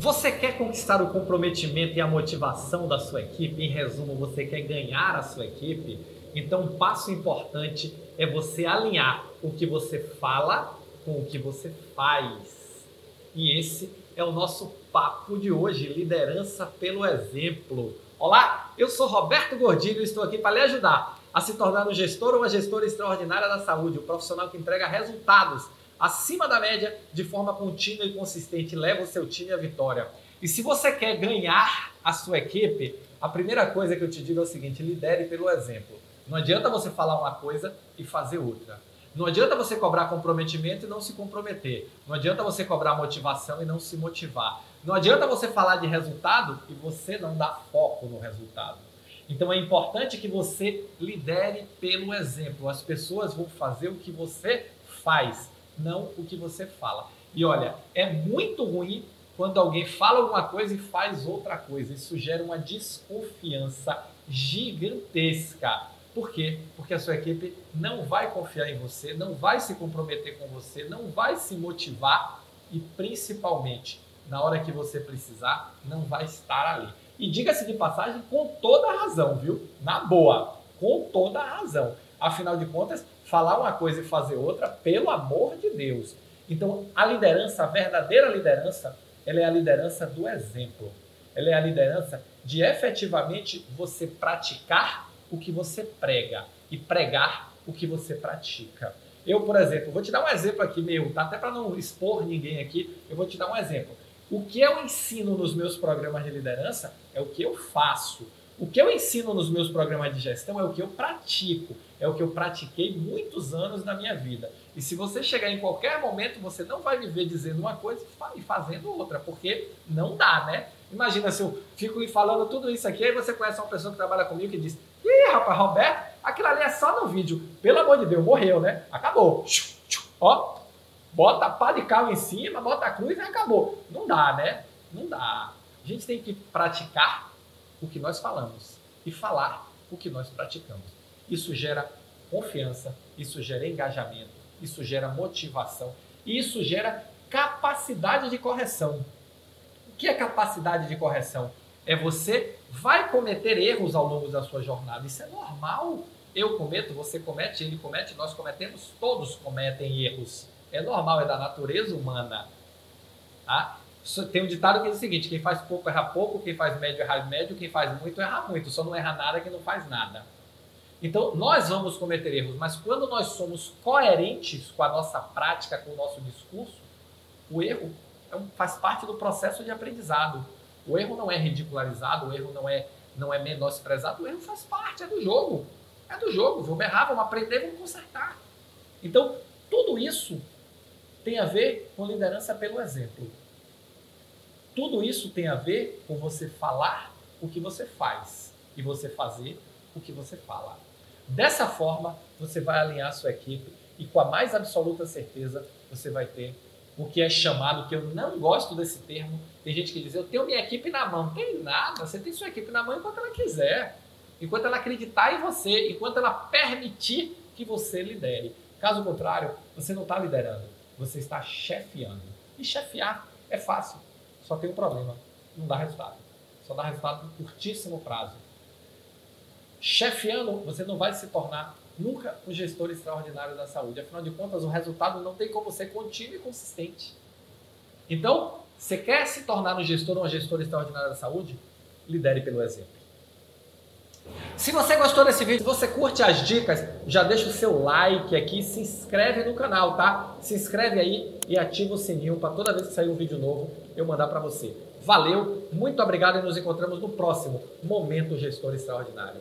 Você quer conquistar o comprometimento e a motivação da sua equipe? Em resumo, você quer ganhar a sua equipe? Então, um passo importante é você alinhar o que você fala com o que você faz. E esse é o nosso papo de hoje, liderança pelo exemplo. Olá, eu sou Roberto Gordilho e estou aqui para lhe ajudar a se tornar um gestor ou uma gestora extraordinária da saúde, um profissional que entrega resultados acima da média de forma contínua e consistente, leva o seu time à vitória. E se você quer ganhar a sua equipe, a primeira coisa que eu te digo é o seguinte: lidere pelo exemplo. Não adianta você falar uma coisa e fazer outra. Não adianta você cobrar comprometimento e não se comprometer. Não adianta você cobrar motivação e não se motivar. Não adianta você falar de resultado e você não dar foco no resultado. Então é importante que você lidere pelo exemplo. As pessoas vão fazer o que você faz não o que você fala. E olha, é muito ruim quando alguém fala alguma coisa e faz outra coisa. Isso gera uma desconfiança gigantesca. Por quê? Porque a sua equipe não vai confiar em você, não vai se comprometer com você, não vai se motivar e, principalmente, na hora que você precisar, não vai estar ali. E diga-se de passagem, com toda a razão, viu? Na boa, com toda a razão. Afinal de contas, falar uma coisa e fazer outra, pelo amor de Deus. Então, a liderança, a verdadeira liderança, ela é a liderança do exemplo. Ela é a liderança de efetivamente você praticar o que você prega e pregar o que você pratica. Eu, por exemplo, vou te dar um exemplo aqui meu, tá? até para não expor ninguém aqui, eu vou te dar um exemplo. O que eu ensino nos meus programas de liderança é o que eu faço. O que eu ensino nos meus programas de gestão é o que eu pratico, é o que eu pratiquei muitos anos na minha vida. E se você chegar em qualquer momento, você não vai me ver dizendo uma coisa e fazendo outra, porque não dá, né? Imagina se eu fico lhe falando tudo isso aqui, aí você conhece uma pessoa que trabalha comigo que diz: Ih, rapaz, Roberto, aquilo ali é só no vídeo. Pelo amor de Deus, morreu, né? Acabou. Ó, bota pá de carro em cima, bota a cruz e acabou. Não dá, né? Não dá. A gente tem que praticar o que nós falamos e falar o que nós praticamos. Isso gera confiança, isso gera engajamento, isso gera motivação e isso gera capacidade de correção. O que é capacidade de correção? É você vai cometer erros ao longo da sua jornada. Isso é normal. Eu cometo, você comete, ele comete, nós cometemos, todos cometem erros. É normal, é da natureza humana. Tá? Tem um ditado que diz o seguinte: quem faz pouco erra pouco, quem faz médio erra médio, quem faz muito erra muito. Só não erra nada quem não faz nada. Então, nós vamos cometer erros, mas quando nós somos coerentes com a nossa prática, com o nosso discurso, o erro é faz parte do processo de aprendizado. O erro não é ridicularizado, o erro não é, não é menosprezado, o erro faz parte, é do jogo. É do jogo. Vamos errar, vamos aprender, vamos consertar. Então, tudo isso tem a ver com liderança pelo exemplo. Tudo isso tem a ver com você falar o que você faz e você fazer o que você fala. Dessa forma, você vai alinhar sua equipe e com a mais absoluta certeza você vai ter o que é chamado, que eu não gosto desse termo, tem gente que diz, eu tenho minha equipe na mão. Tem nada, você tem sua equipe na mão enquanto ela quiser, enquanto ela acreditar em você, enquanto ela permitir que você lidere. Caso contrário, você não está liderando, você está chefiando. E chefiar é fácil. Só tem um problema: não dá resultado. Só dá resultado em curtíssimo prazo. Chefiando, você não vai se tornar nunca um gestor extraordinário da saúde. Afinal de contas, o resultado não tem como ser contínuo e consistente. Então, você quer se tornar um gestor ou uma gestora extraordinária da saúde? Lidere pelo exemplo. Se você gostou desse vídeo, você curte as dicas, já deixa o seu like aqui, se inscreve no canal, tá? Se inscreve aí e ativa o sininho para toda vez que sair um vídeo novo eu mandar para você. Valeu, muito obrigado e nos encontramos no próximo Momento Gestor Extraordinário.